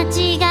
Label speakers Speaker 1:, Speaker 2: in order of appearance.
Speaker 1: 間違